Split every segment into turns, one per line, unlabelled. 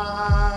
Uh...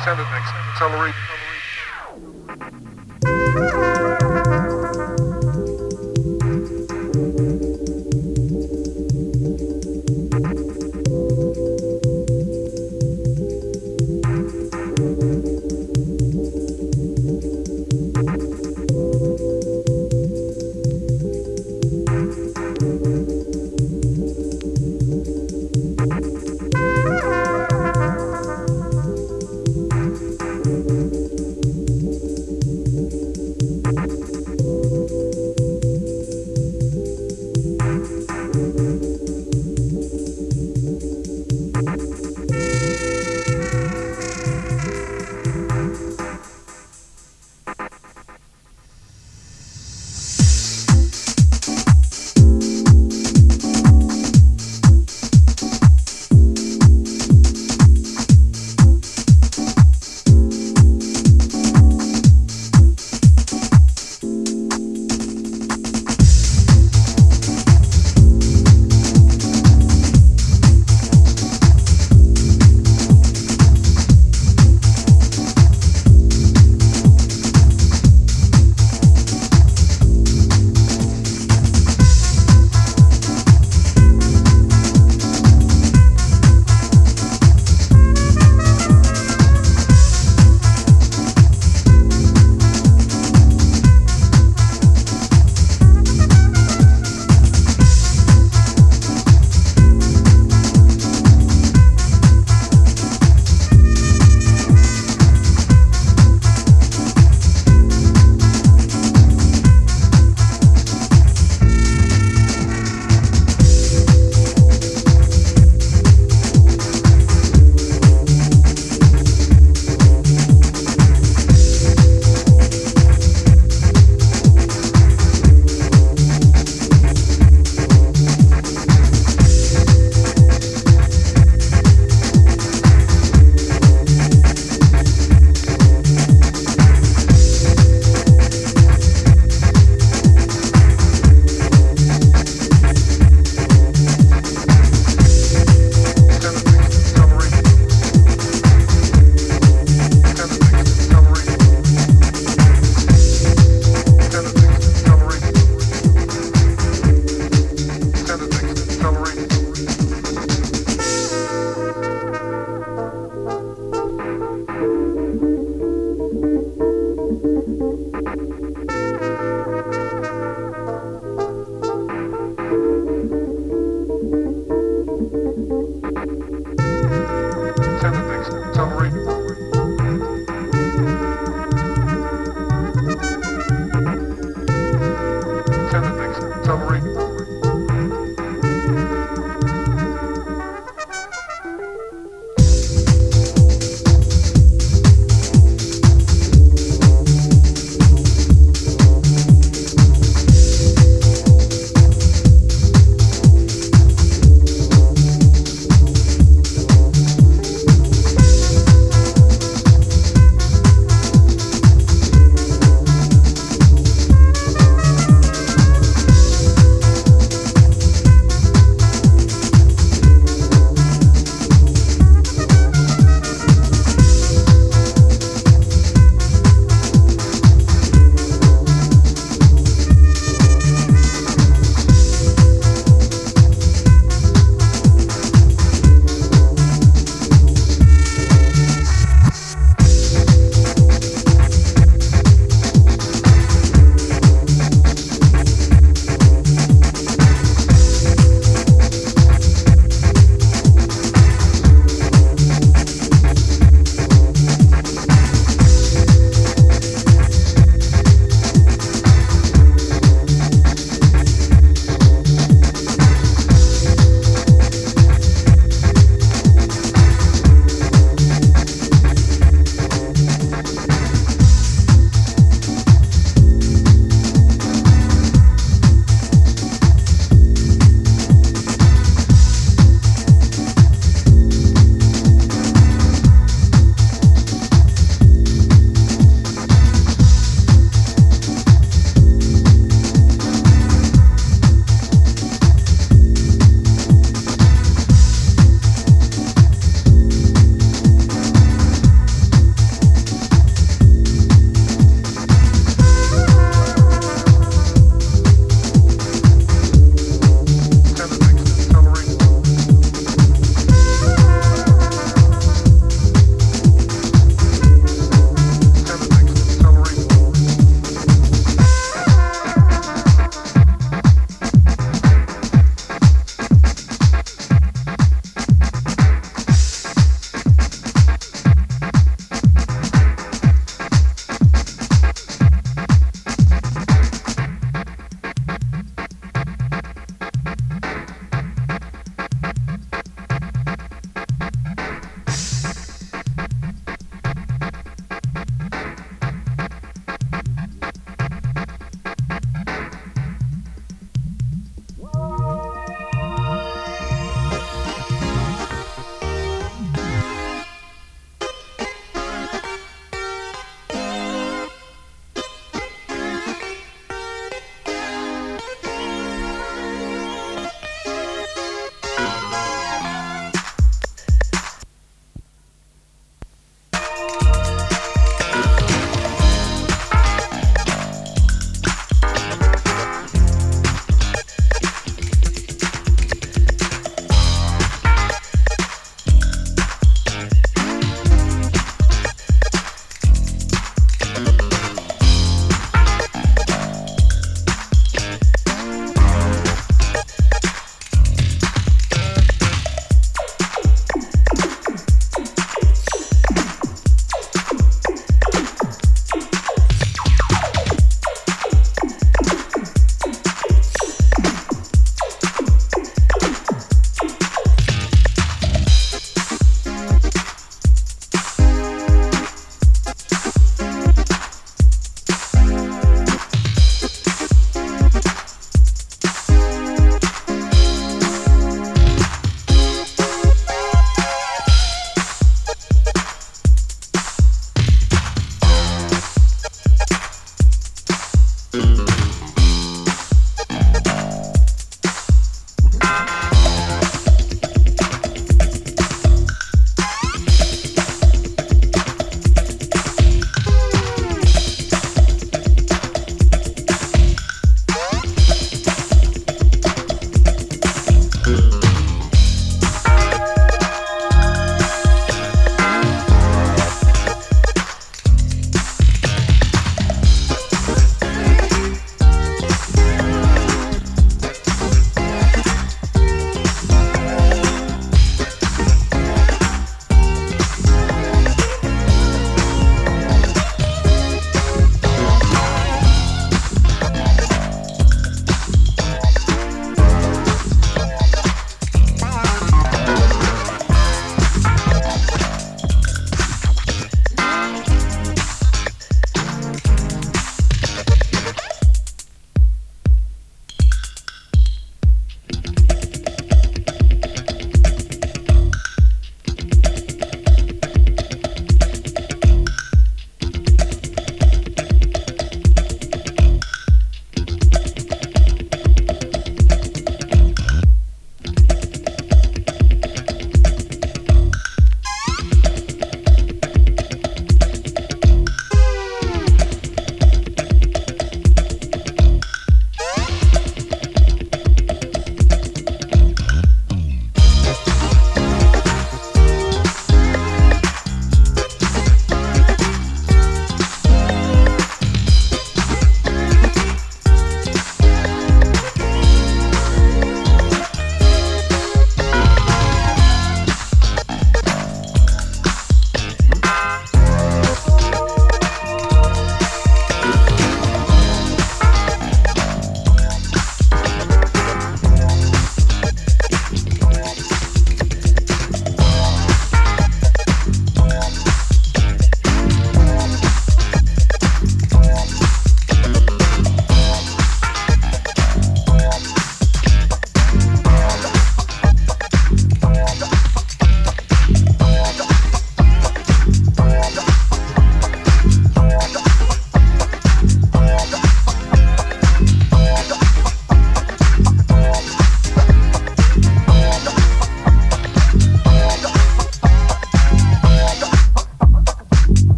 accelerate
accelerate.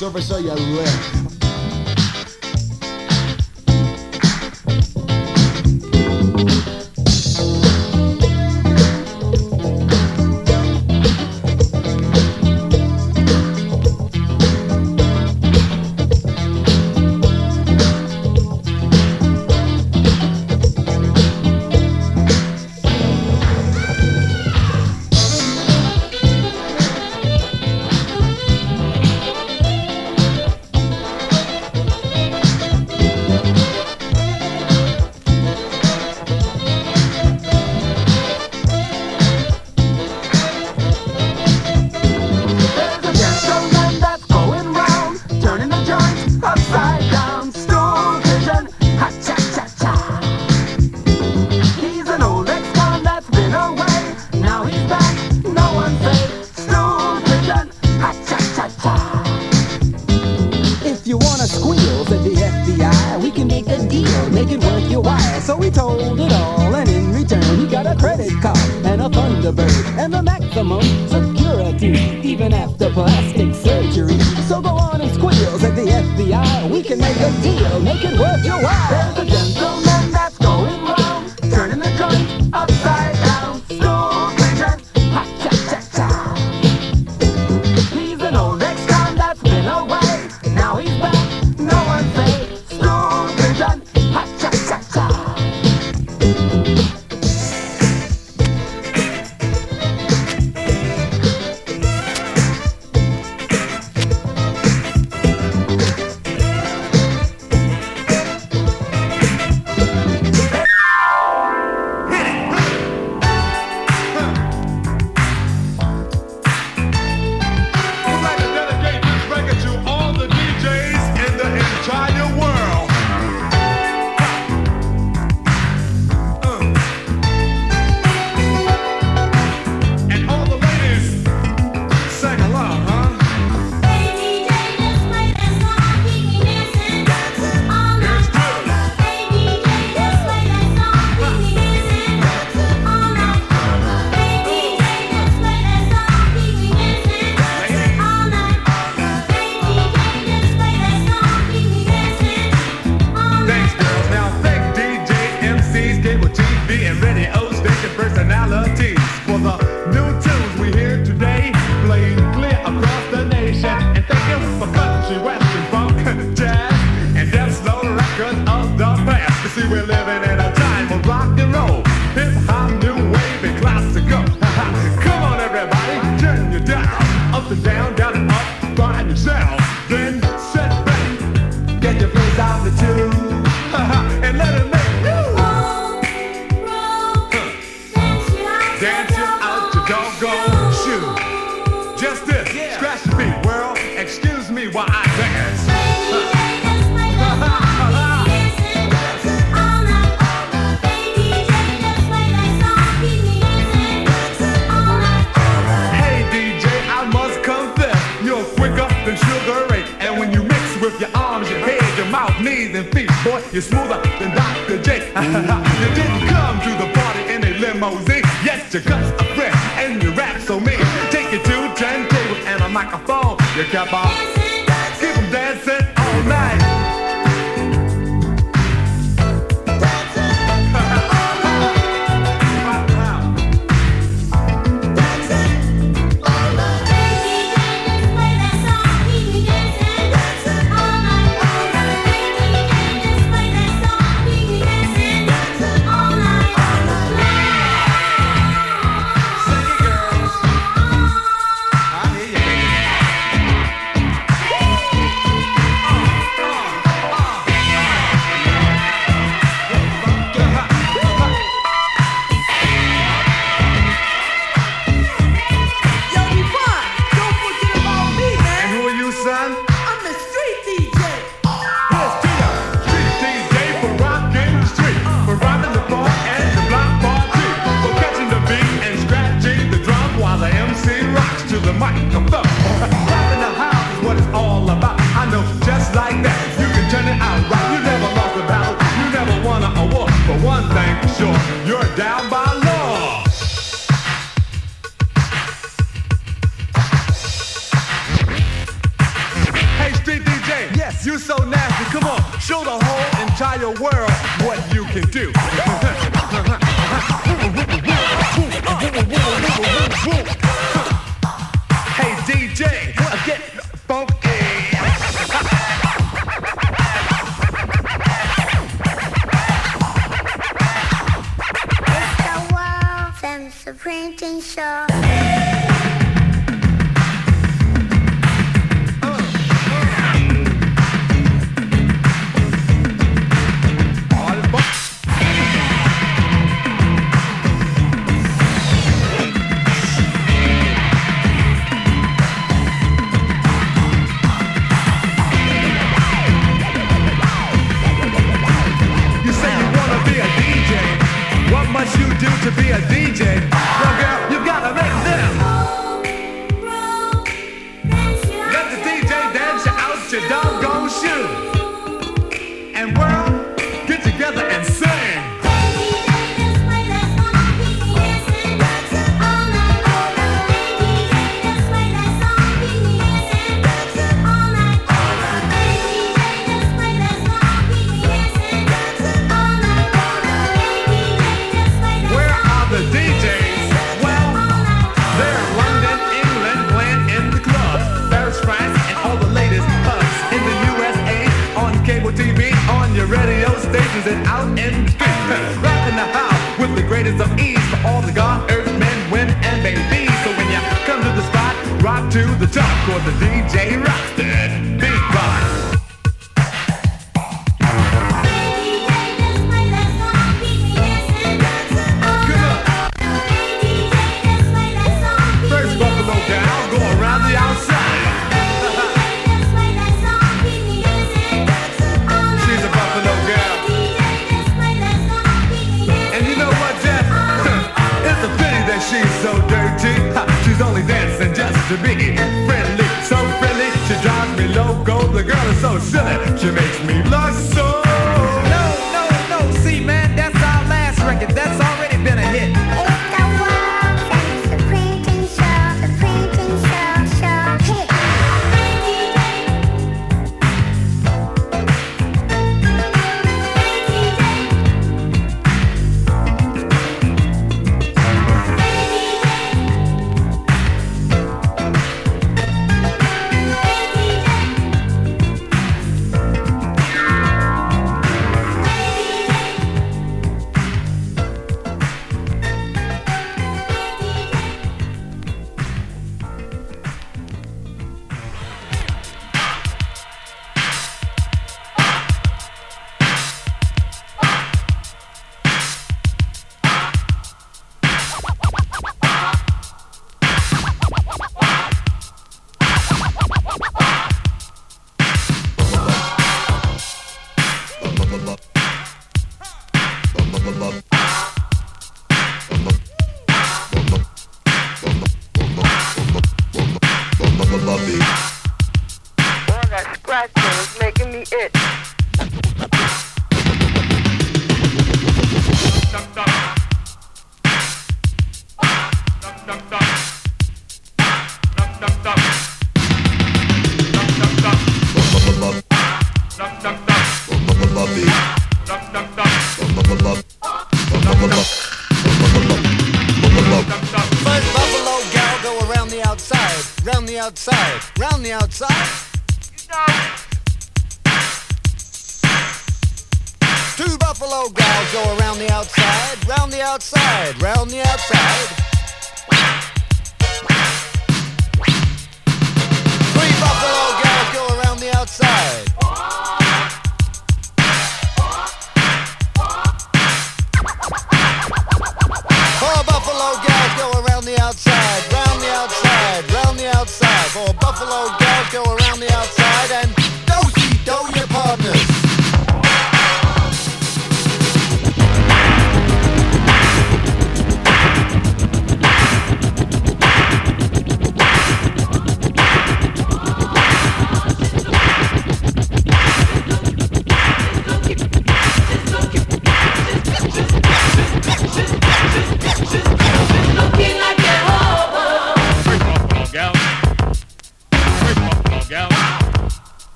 Service of
your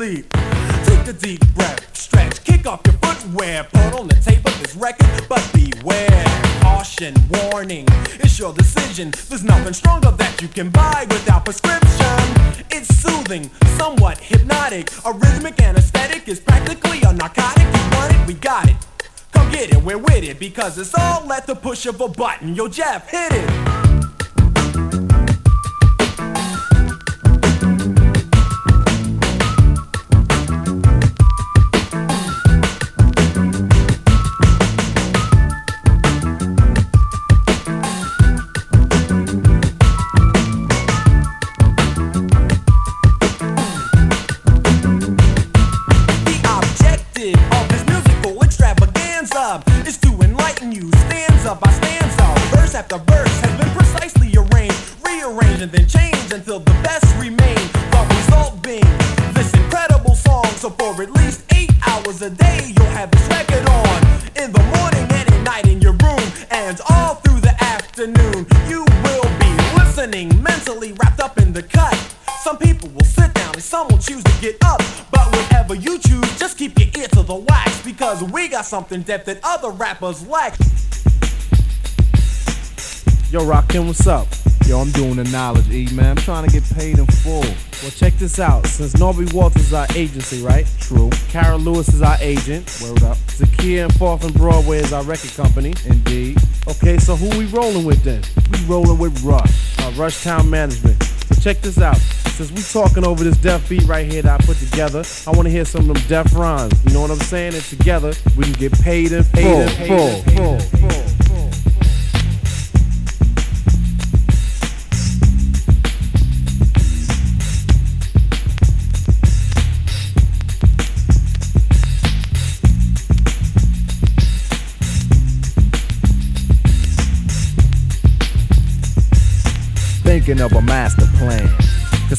sleep. Take a deep breath, stretch, kick off your footwear, put on the tape of this record, but beware. Caution, warning, it's your decision. There's nothing stronger that you can buy without prescription. It's soothing, somewhat hypnotic. A rhythmic anesthetic is practically a narcotic. You want it, we got it. Come get it, we're with it, because it's all at the push of a button. Yo, Jeff, hit got something depth that other rappers lack.
Yo, Rakim, what's up? Yo, I'm doing the knowledge, E, man. I'm trying to get paid in full. Well, check this out. Since Norby Walters is our agency, right? True. Kara Lewis is our agent. Word up. Zakia and Fourth and Broadway is our record company. Indeed. Okay, so who we rolling with then? We rolling with Rush, our Rush Town Management. So check this out. Since we talking over this deaf beat right here that I put together, I want to hear some of them deaf rhymes. You know what I'm saying? And together, we can get paid in full. full, full, full, thinking of a master plan.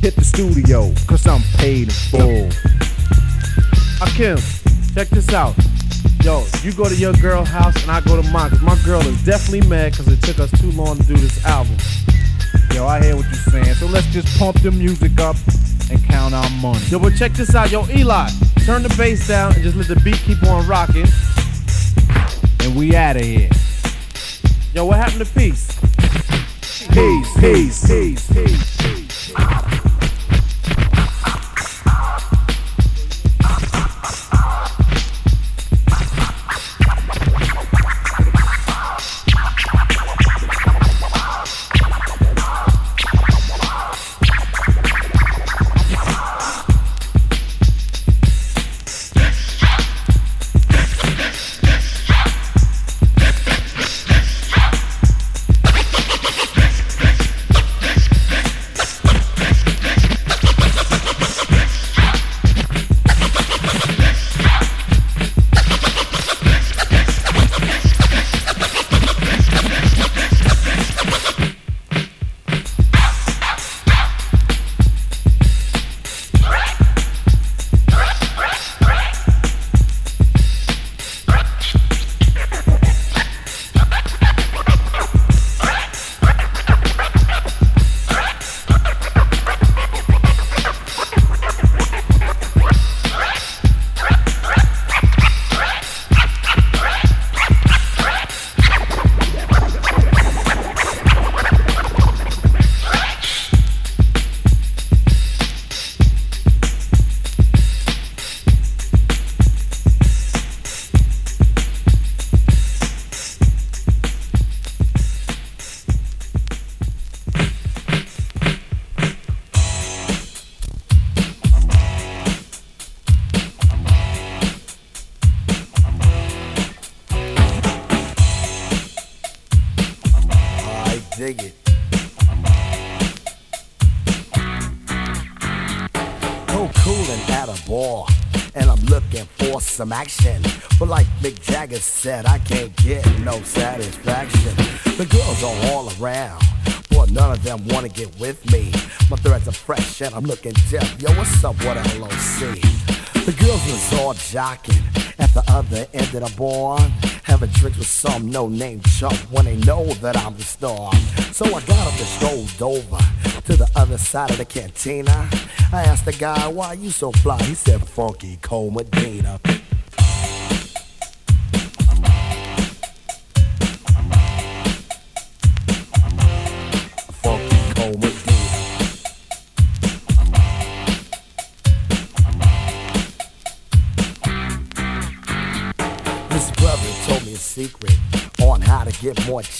hit the studio, cause I'm paid in full. Akim, check this out. Yo, you go to your girl house and I go to mine, cause my girl is definitely mad cause it took us too long to do this album. Yo, I hear what you're saying, so let's just pump the music up and count our money. Yo, but check this out, yo, Eli, turn the bass down and just let the beat keep on rocking. And we out of here. Yo, what happened to peace? Peace, peace, peace, peace, peace.
I some action. But like Mick Jagger said, I can't get no satisfaction. The girls are all around, but none of them wanna get with me. My threads are fresh and I'm looking deaf. Yo, what's up, what LOC? The girls was all jocking at the other end of the bar, having drinks with some no-name chump when they know that I'm the star. So I got up and strolled over to the other side of the cantina. I asked the guy, why you so fly? He said, Funky Cold Medina.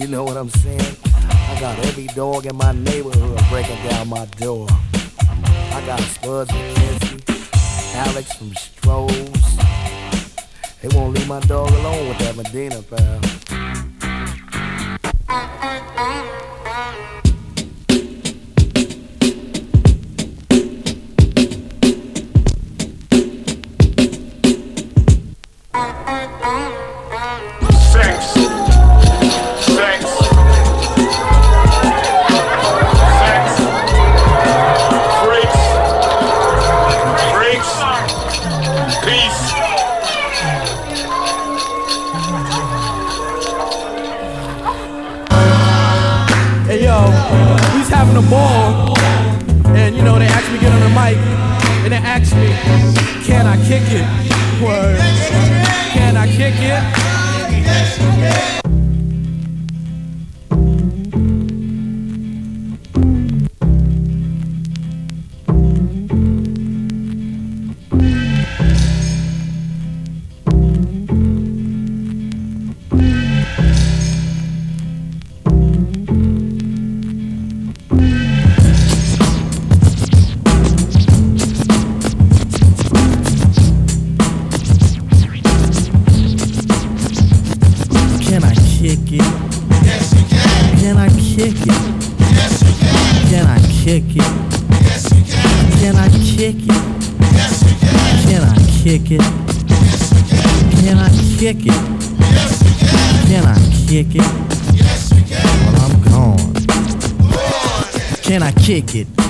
You know what I'm saying? I got every dog in my neighborhood breaking down my door. I got Spuds MacKenzie, Alex from Strohs. They won't leave my dog alone with that Medina, pal.
It? Can. I kick it?
Can. I kick it? Yes. Well, I'm gone. Can I kick it?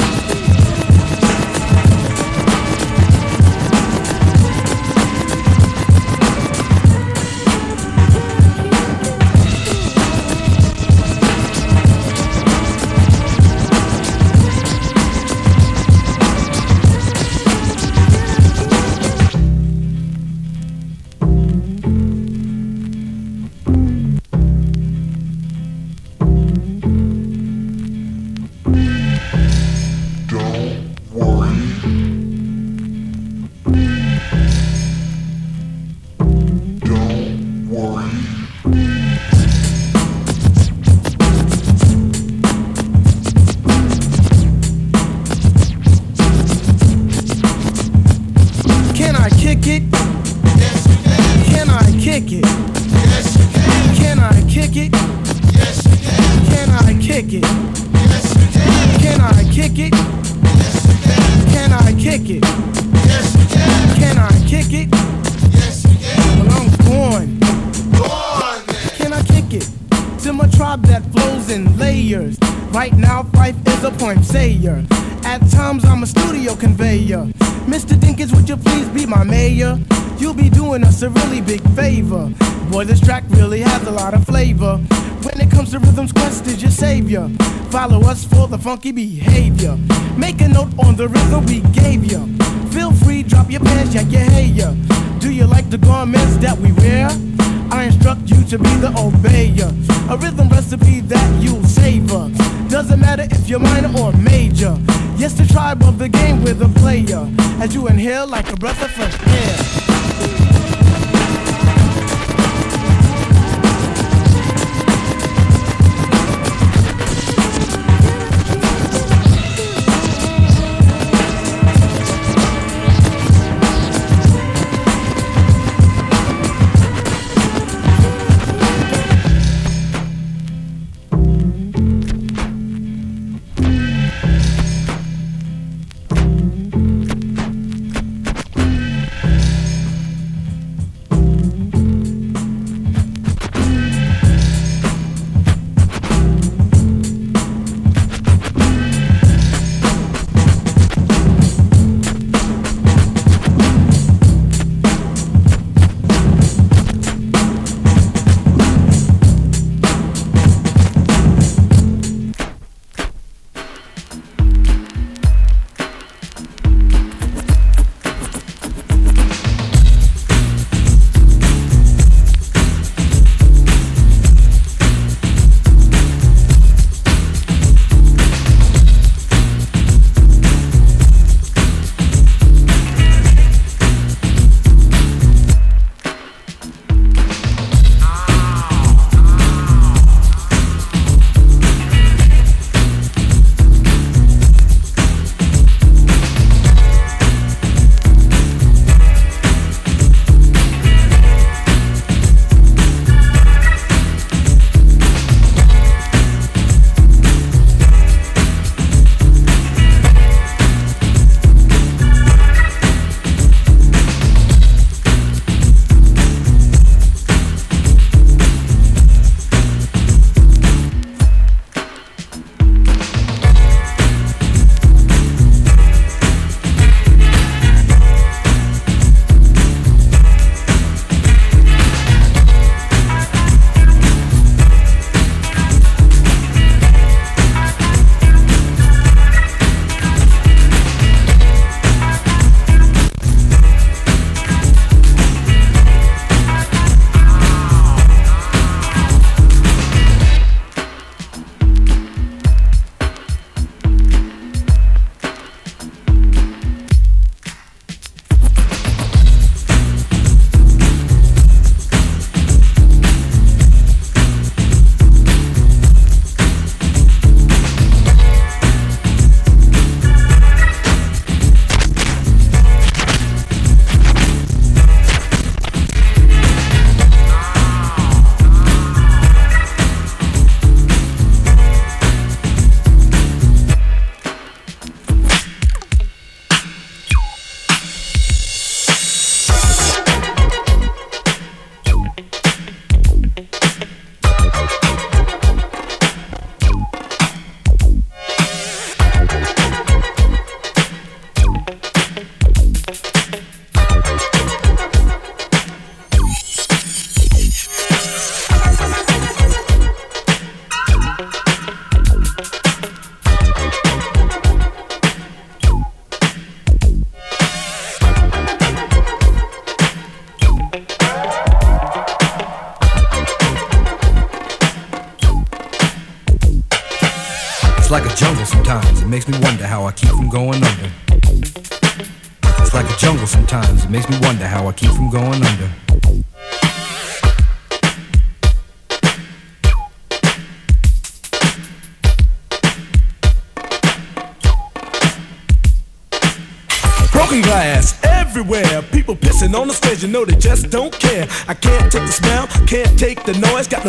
Funky behavior.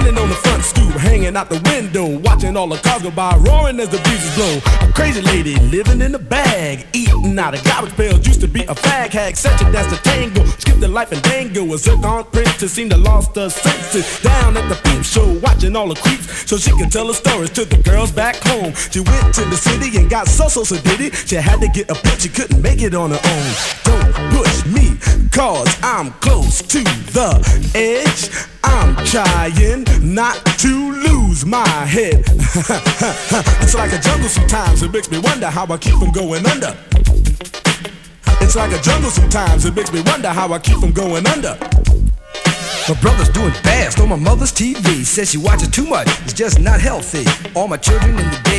Standing on the front stoop, hanging out the window, watching all the cars go by, roaring as the breezes blow. A crazy lady living in a bag, eating out of garbage pails. Used to be a fag hag, such a dance to tango. Skipped the life and dango. A zircon princess seemed to lost her senses. Down at the peep show, watching all the creeps, so she could tell her stories to the girls back home. She went to the city and got so so so did it. She had to get a pimp, she couldn't make it on her own. Don't push me, cause I'm close to the edge. I'm trying not to lose my head. it's like a jungle sometimes, it makes me wonder how I keep from going under. It's like a jungle sometimes, it makes me wonder how I keep from going under.
My brother's doing fast on my mother's TV. Says she watches too much, it's just not healthy. All my children in the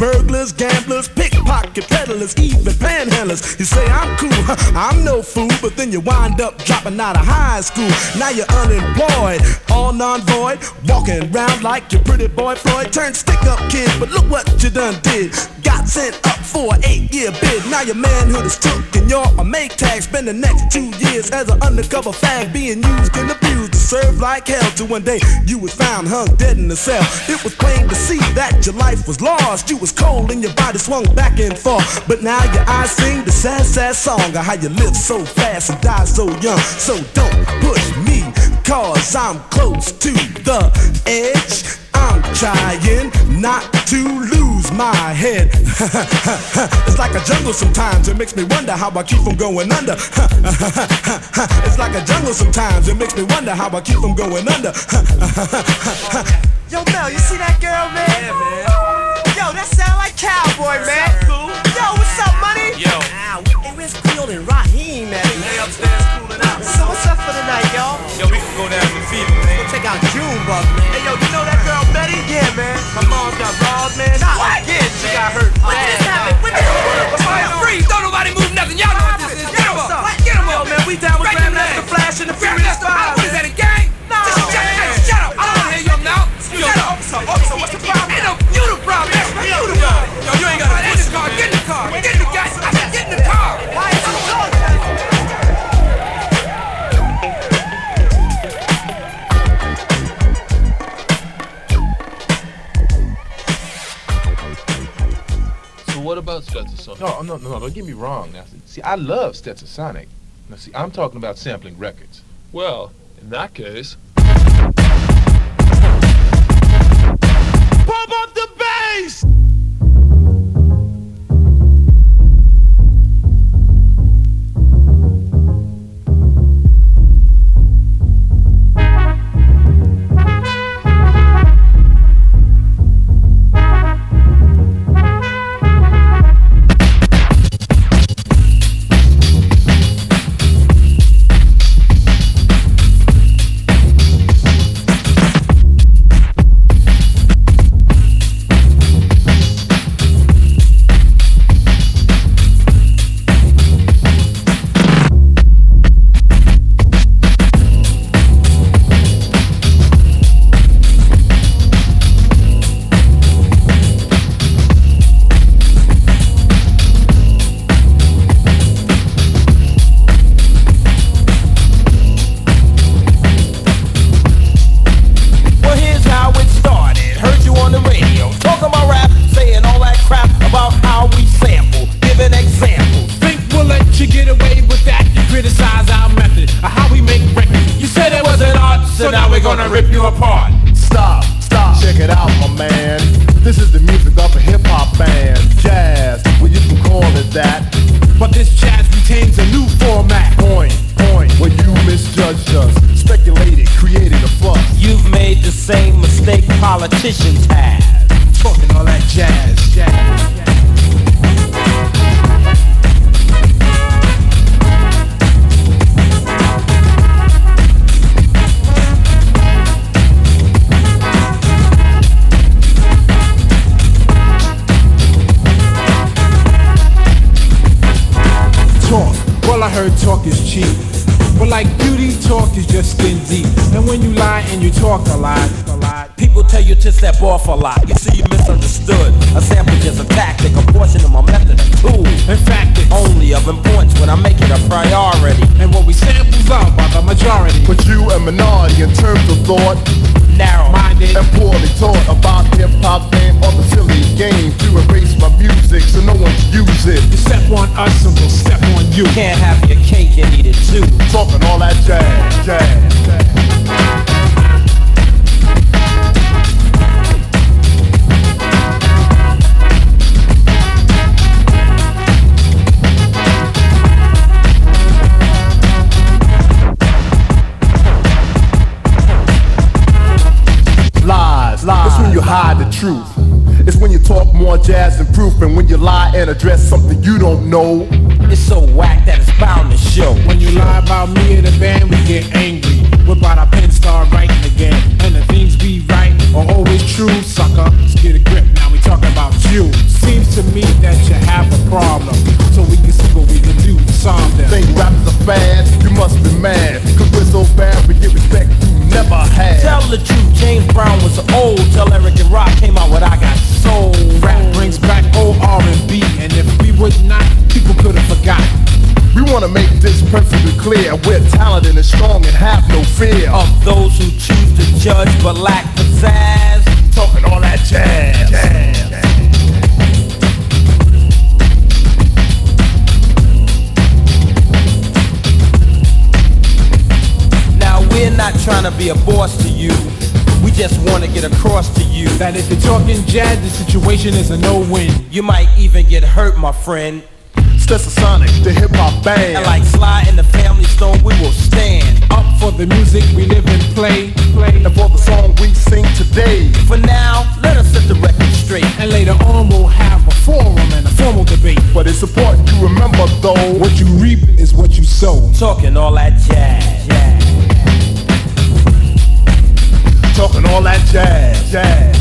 burglars, gamblers, pickpocket peddlers, even panhandlers. You say I'm cool, I'm no fool, but then you wind up dropping out of high school. Now you're unemployed, all non-void, walking around like your pretty boy Floyd. Turned stick-up kid, but look what you done did. Got sent up for an eight-year bid. Now your manhood is took and you're a make tag. Spend the next two years as an undercover fag, being used and abused to serve like hell. Till one day you was found hung dead in the cell. It was plain to see that your life was lost. You was cold and your body swung back and forth. But now your eyes sing the sad, sad song of how you live so fast and die so young. So don't push me, cause I'm close to the edge. I'm trying not to lose my head. it's like a jungle sometimes, it makes me wonder how I keep from going under. it's like a jungle sometimes, it makes me wonder how I keep from going under.
Yo, Mel, you see that girl, man?
Yeah, man.
Yo, that sound like cowboy, man.
cool?
Yo, what's up, money?
Yo,
Hey, Field and Rahiem at?
They upstairs cooling out.
So what's up for the night, y'all?
yo, we can go down to Fever, man.
Check out Junebug, man.
Hey, yo, you know that girl Betty?
Yeah, man.
My mom got robbed, man.
What?
Again, she got hurt.
What just happened? What just happened?
Fire,
Freeze! Don't nobody move nothing. Y'all know what this is. Get him
What's up?
up. Get him
Yo, man, we down with Grandmaster
leg.
Flash and the Furious. Five.
What is that, a gang?
No,
Just shut, hey, shut up. I don't want to hear your mouth.
Excuse
Shut up.
officer. Officer, what's the problem?
Ain't no you the problem. You the problem. Yo, you ain't got to get in the car. Get in the car.
What about Stetsasonic?
No, no, no, don't get me wrong. Now, see, I love Stetsasonic. Now, see, I'm talking about sampling records.
Well, in that case,
Pump up the bass!
I
make it a priority.
And what we samples are by the majority.
But you a minority in terms of thought
Narrow-minded.
and poorly taught about hip hop and other silly games to erase my music so no one can use it.
You step on us and we'll step on you.
Can't have your cake and eat it too.
Talking all that jazz, jazz, jazz. You lie and address something you don't know.
It's so whack that it's bound to show.
When you lie about me and the band, we get angry. Whip out our pen, start writing again. And the things we write are always true, sucker. Let's get a grip, now we talking about you. Seems to me that you have a problem. So we can see what we can do solve them.
Think rappers are fast, you must be mad. Cause we're so bad, we get respect you never
had. Tell the truth, James Brown was old. Tell Eric and Rak came out what I Got Soul.
Rap brings back old R&B, and if we would not, people could have forgotten.
We wanna make this perfectly clear. We're talented and strong and have no fear
of those who choose to judge but lack pizzazz.
Talking all that jazz. jazz.
Now we're not trying to be a boss to you. We just want to get across to you
that if you're talking jazz, the situation is a no-win.
You might even get hurt, my friend.
Sonic, the hip hop band.
And like Sly and the Family Stone, we will stand
up for the music we live and play, play,
and for the song we sing today.
For now, let us set the record straight.
And later on, we'll have a forum and a formal debate.
But it's important to remember, though,
what you reap is what you sow.
Talking all that jazz, jazz.
Talking all that jazz, jazz.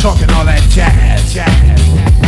Talking all that jazz, jazz.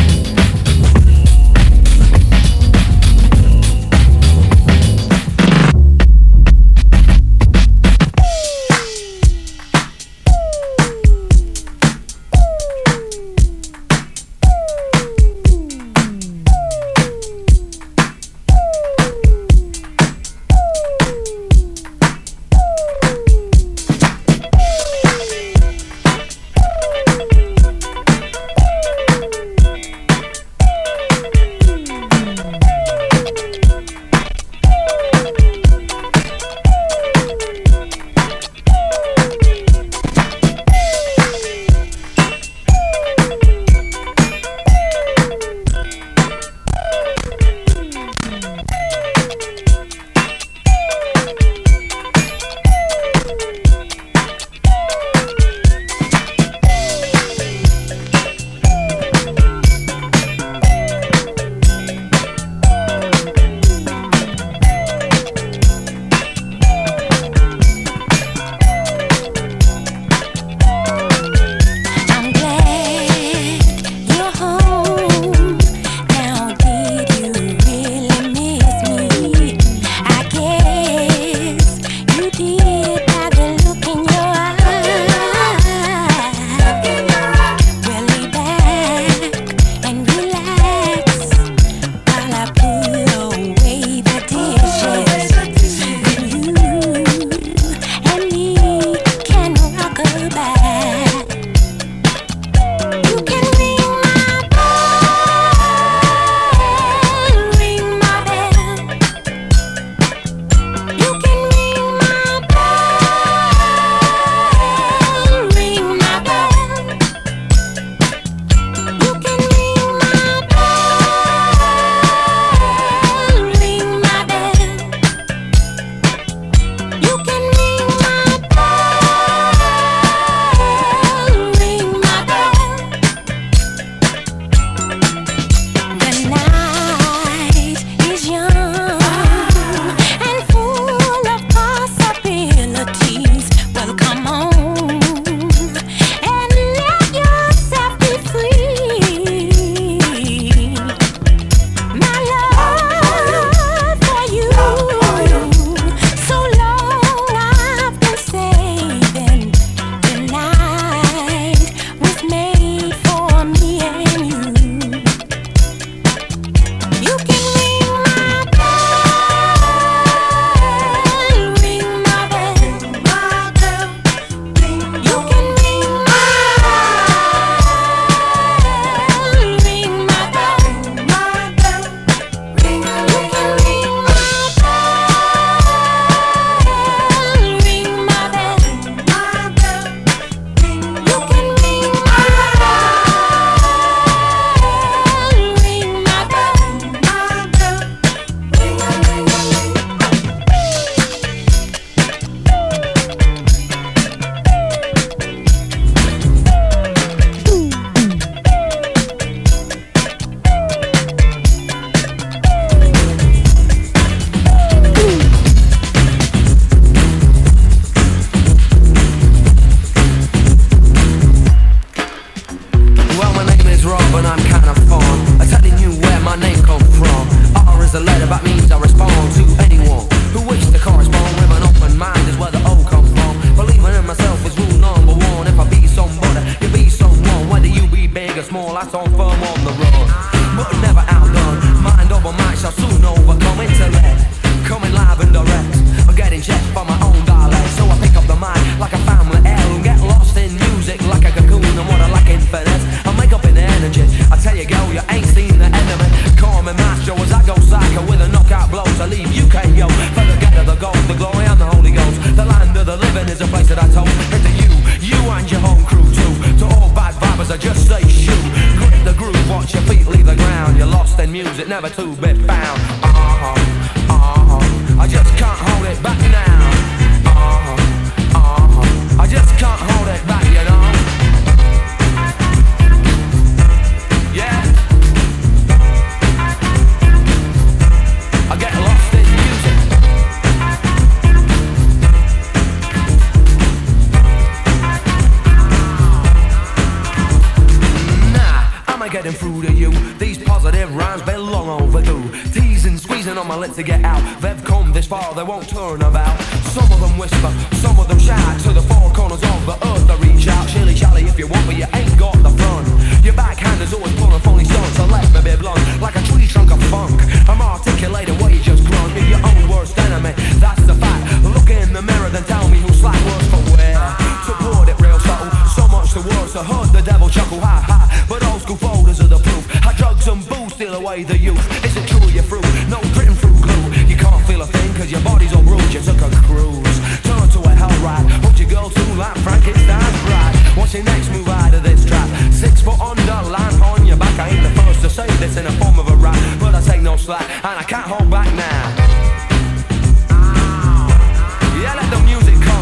The devil chuckle, ha ha. But old school folders are the proof. How drugs and booze steal away the youth. Is it true you're through? No written through glue. You can't feel a thing cause your body's all bruised. You took a cruise. Turn to a hell ride. Hooked your girl to like Frankenstein's bride. What's your next move out of this trap? Six foot under, line on your back. I ain't the first to say this in the form of a rap. But I take no slack and I can't hold back now. Yeah, let the music come.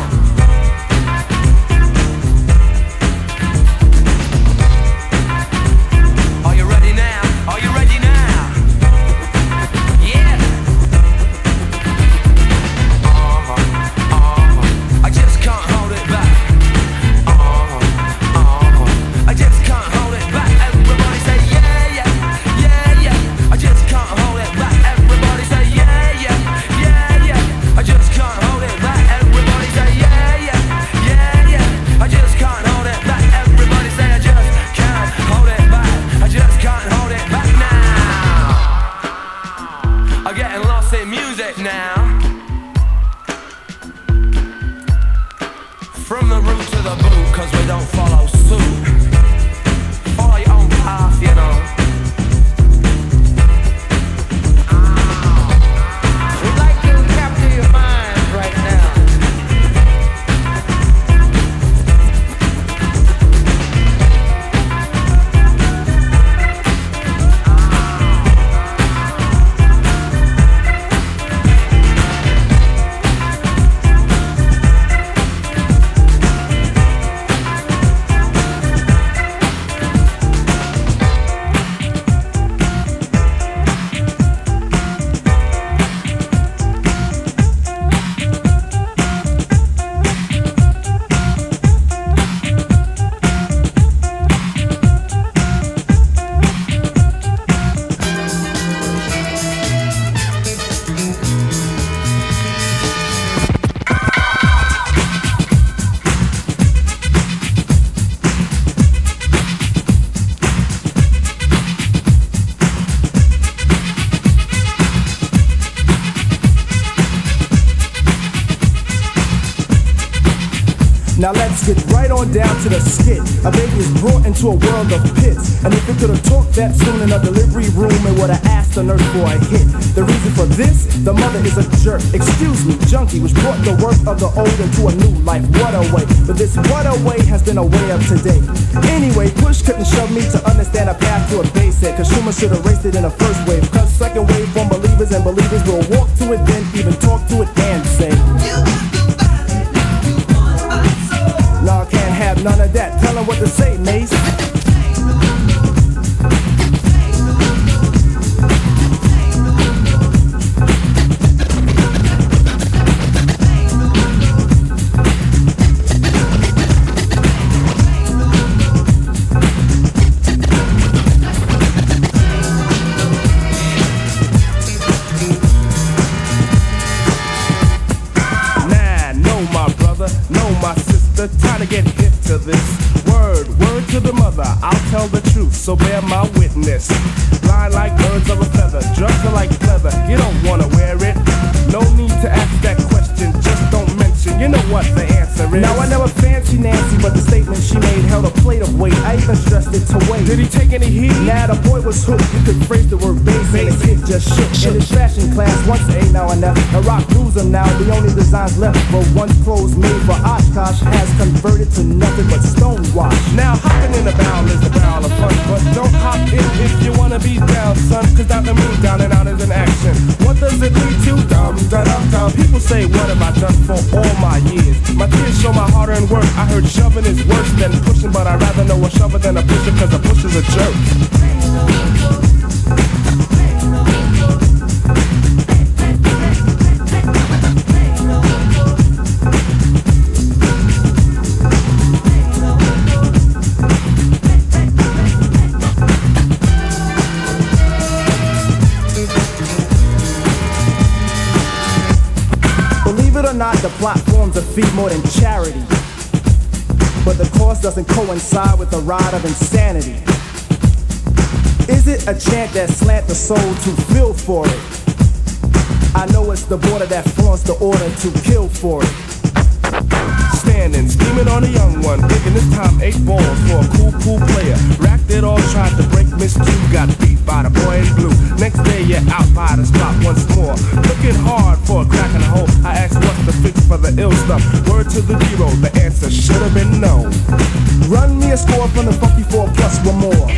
Into a world of pits. And if it could have talked that soon in a delivery room, it would have asked the nurse for a hit. The reason for this, the mother is a jerk. Excuse me, junkie, which brought the work of the old into a new life. What a way. But this what a way has been a way of today. Anyway, push couldn't shove me to understand a path to a base head. Cause should have raced it in the first wave. Cause second wave from believers and believers will walk to it, then even talk to it and say. None of that. Tell what to say, Mace. So bear my witness. Blind like birds of a feather, drugs are like leather. You don't wanna wear it. No need to ask that question, just don't mention. You know what the answer is. Now I never fancy Nancy, but the statement she made held a plate of weight. I even stressed it to wait.
Did he take any heat?
Nah, the boy was hooked. You could phrase just shook. In his fashion class, once a now then. The rock loser now, the only designs left were once clothes made for Oshkosh has converted to nothing but stonewash.
Now hopping in the barrel is the barrel of fun, but don't hop in if you wanna be down, son. Cause down to me, down and out is an action. What does it lead to? Dum, da, dum. People say, what have I done for all my years? My kids show my hard-earned work. I heard shoving is worse than pushing, but I'd rather know a shover than a pusher, cause a pusher's a jerk.
Doesn't coincide with the ride of insanity. Is it a chant that slant the soul to feel for it? I know it's the border that flaunts the order to kill for it.
Standing, scheming on a young one, thinking this time eight balls for a cool, cool player. Racked it all, tried to break Miss Q, got beat by the boy in blue. Next day, you're out by the spot once more. Looking hard for a crack in the hole. I asked what's the fix for the ill stuff. Word to the zero, the answer should have been no.
Run me a score from the funky four plus one more.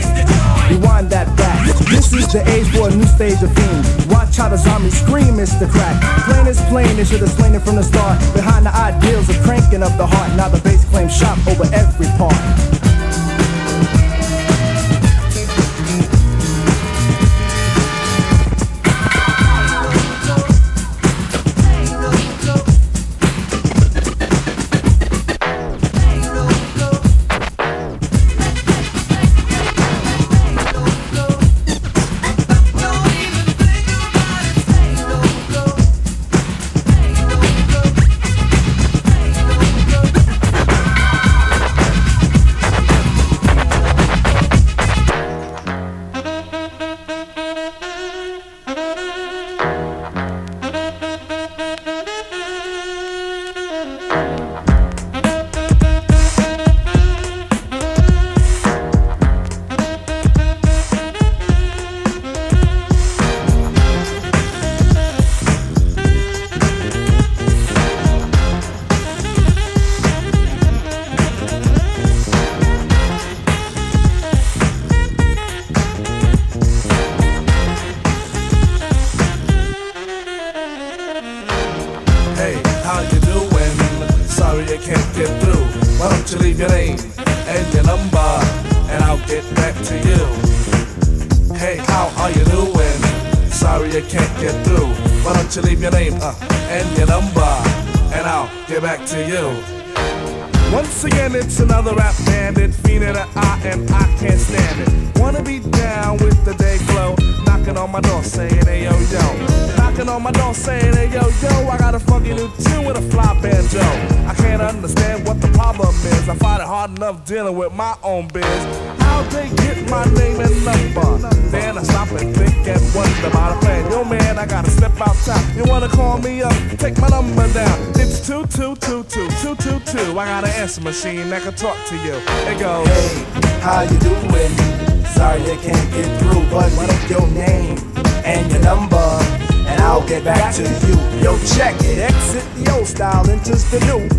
Rewind that back. This is the age for a new stage of fame. Watch how the zombies scream, Mr. Crack. Plain is plain, they should have slain it from the start. Behind the ideals of cranking up the heart. Now the bass claims shop over every part.
Machine that can talk to you. It goes.
Hey, how you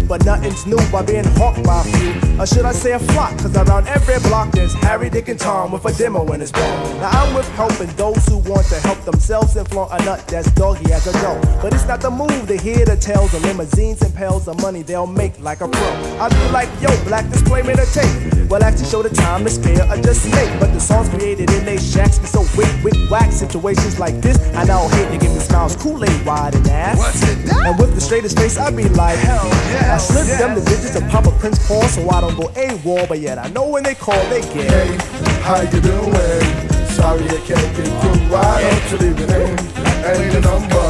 but nothing's new by being hawked by a few. Or should I say a flock? Cause around every block there's Harry, Dick, and Tom with a demo in his ball. Now I'm with helping those who want to help themselves and flaunt a nut that's doggy as a dough. But it's not the move to hear the tales of limousines and pails of money they'll make like a pro. I be like, yo, black display made a tape. Well, actually show the time to spare or just make. But the songs created in they shacks be so wick, wick, whack. Situations like this, I now hate to give me smiles, Kool-Aid wide and ass.
What's it
And with the straightest face, I be like, hell yeah. I slip them the digits of Papa Prince Paul so I don't go AWOL, but yet I know when they call, they get.
Hey, how you doing? Sorry I can't get through. Why don't you leave your name and your number,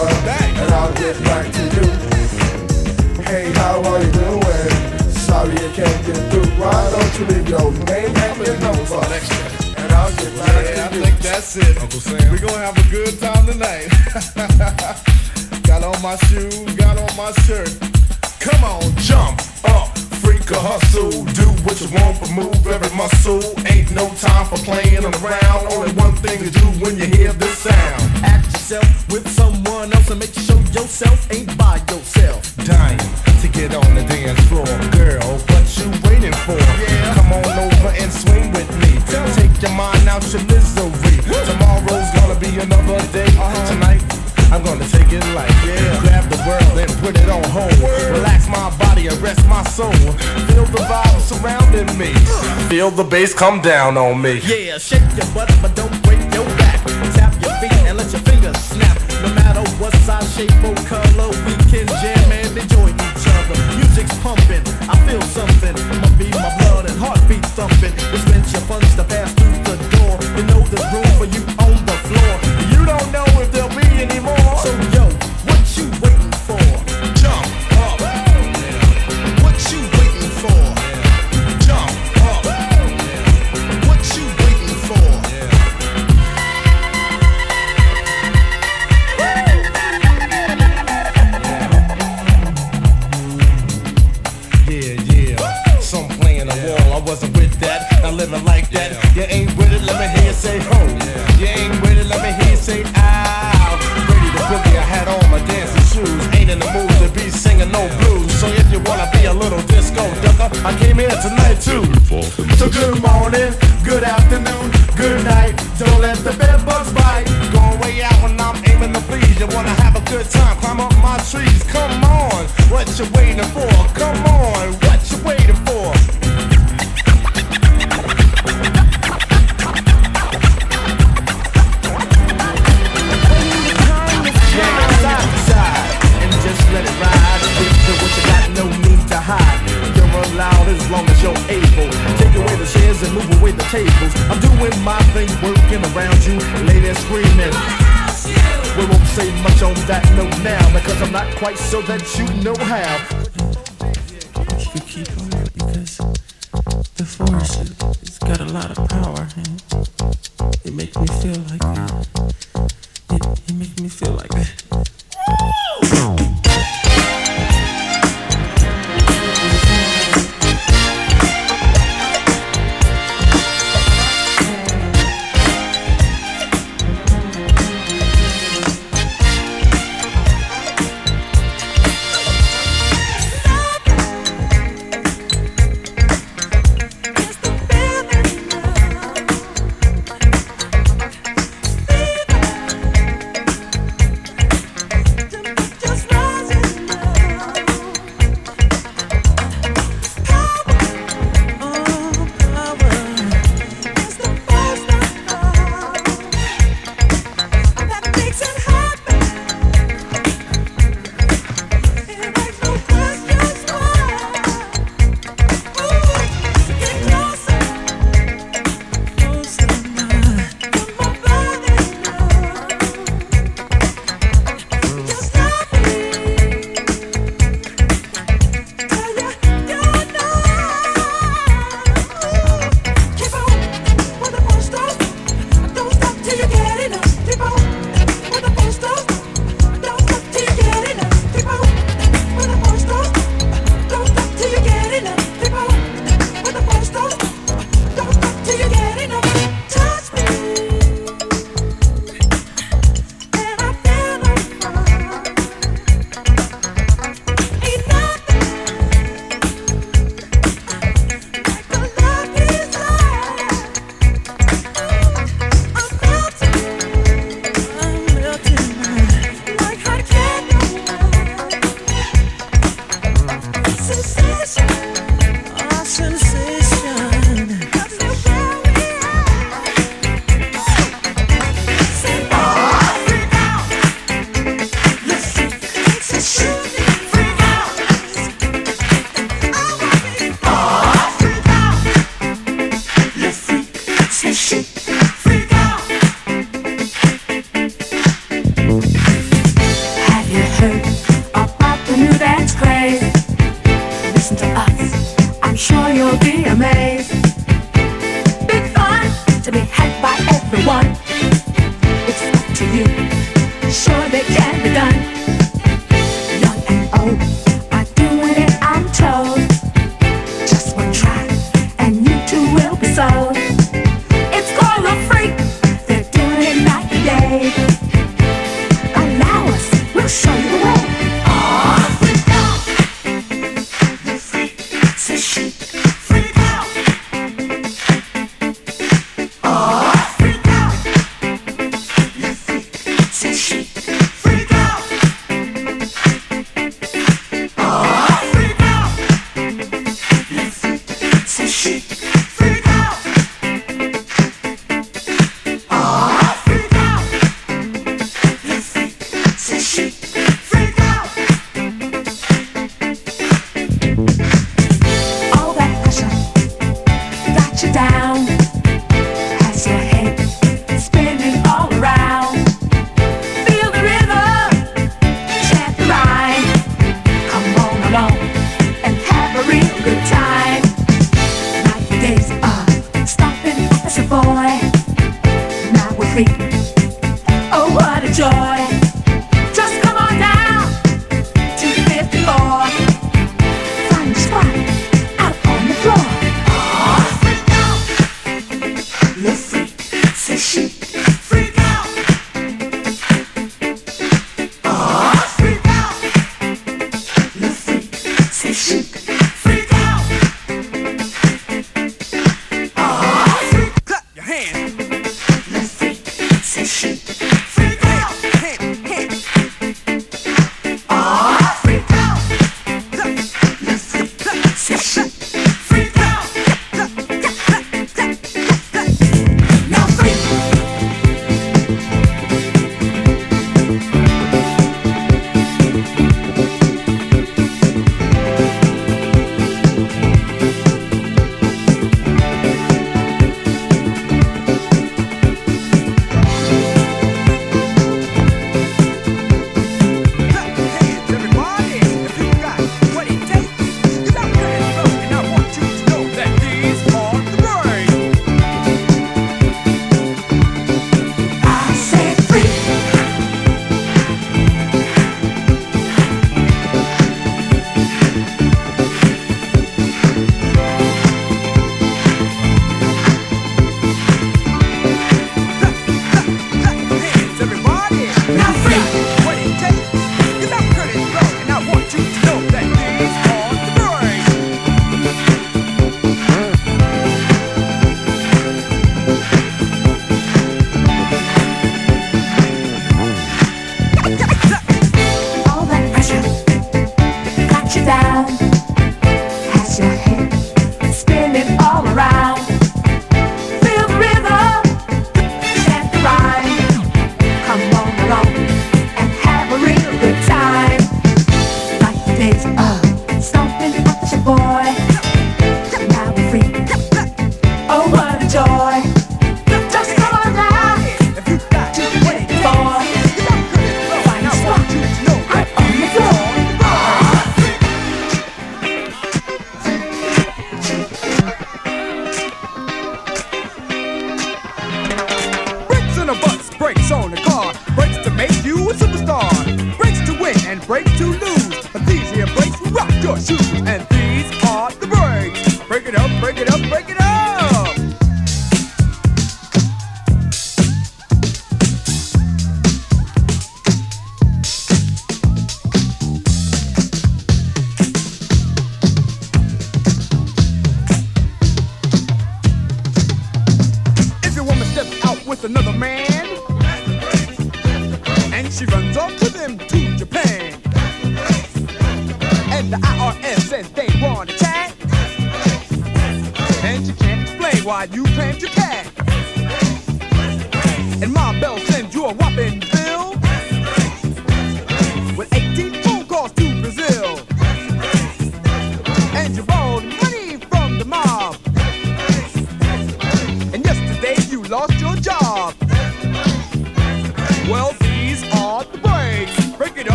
and I'll get back to you. Hey, how are you doing? Sorry I can't get through. Why don't you leave your name and your number, and I'll get back
Yeah, I
to you.
think that's it, Uncle Sam. We're gonna have a good time tonight. got on my shoes, got on my shirt. Come on, jump up.
freak a hustle. Do what you want, but move every muscle. Ain't no time for playing around. Only one thing to do when you hear this sound.
Act yourself with someone else and make sure yourself ain't by yourself.
Dying to get on the dance floor, girl. What you waiting for? Yeah. Come on over and swing with me. Take your mind out your misery. Tomorrow's gonna be another day. Uh-huh. Tonight. I'm gonna take it like yeah. Grab the world and put it on hold. Relax my body and rest my soul. Feel the vibe surrounding me. Feel the bass come down on me.
Yeah, shake your butt, but don't break your back. Tap your feet and let your fingers snap. No matter what size, shape, or color, we can jam and enjoy each other. Music's pumping, I feel something. Be my blood and heartbeat thumping. Your funds to pass through the door. You know there's room for you on the floor. You don't know if there'll be. So yo, what you waiting for?
Jump up. What you waiting for? Jump up. What you waiting for? Yeah, yeah. Some playing a wall, I wasn't with that. Living like that. You ain't say ho. You ain't it, let me hear you say ow. Ready to boogie, I had on my dancing shoes. Ain't in the mood to be singing no blues. So if you wanna be a little disco ducker, I came here tonight too.
So good morning, good afternoon, good night. Don't let the bed bugs bite.
Going way out when I'm aiming to please. You wanna have a good time, climb up my trees. Come on, what you waiting for? Come on, what you waiting for?
Long as you're able. Take away the chairs and move away the tables. I'm doing my thing, working around you, ladies screaming. We won't say much on that note now because I'm not quite sure that you know how.
You keep on it because the force it, it's got a lot of power and it makes me feel like